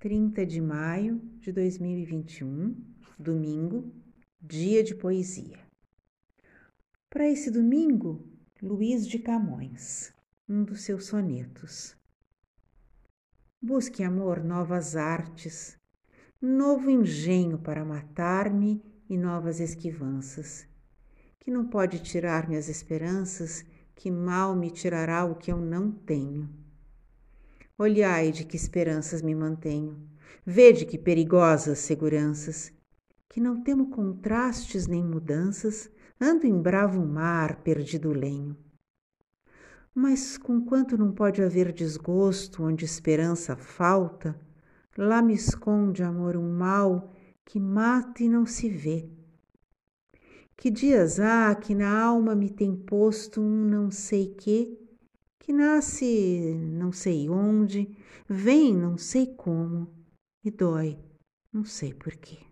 30 de maio de 2021, domingo, dia de poesia. Para esse domingo, Luiz de Camões, um dos seus sonetos. Busque, amor, novas artes, novo engenho para matar-me e novas esquivanças, que não pode tirar-me as esperanças, que mal me tirará o que eu não tenho Olhai de que esperanças me mantenho, vede que perigosas seguranças, que não temo contrastes nem mudanças, ando em bravo mar perdido lenho. Mas conquanto não pode haver desgosto onde esperança falta, lá me esconde, amor, um mal que mata e não se vê. Que dias há que na alma me tem posto um não sei que, que nasce não sei onde, vem não sei como e dói não sei porquê.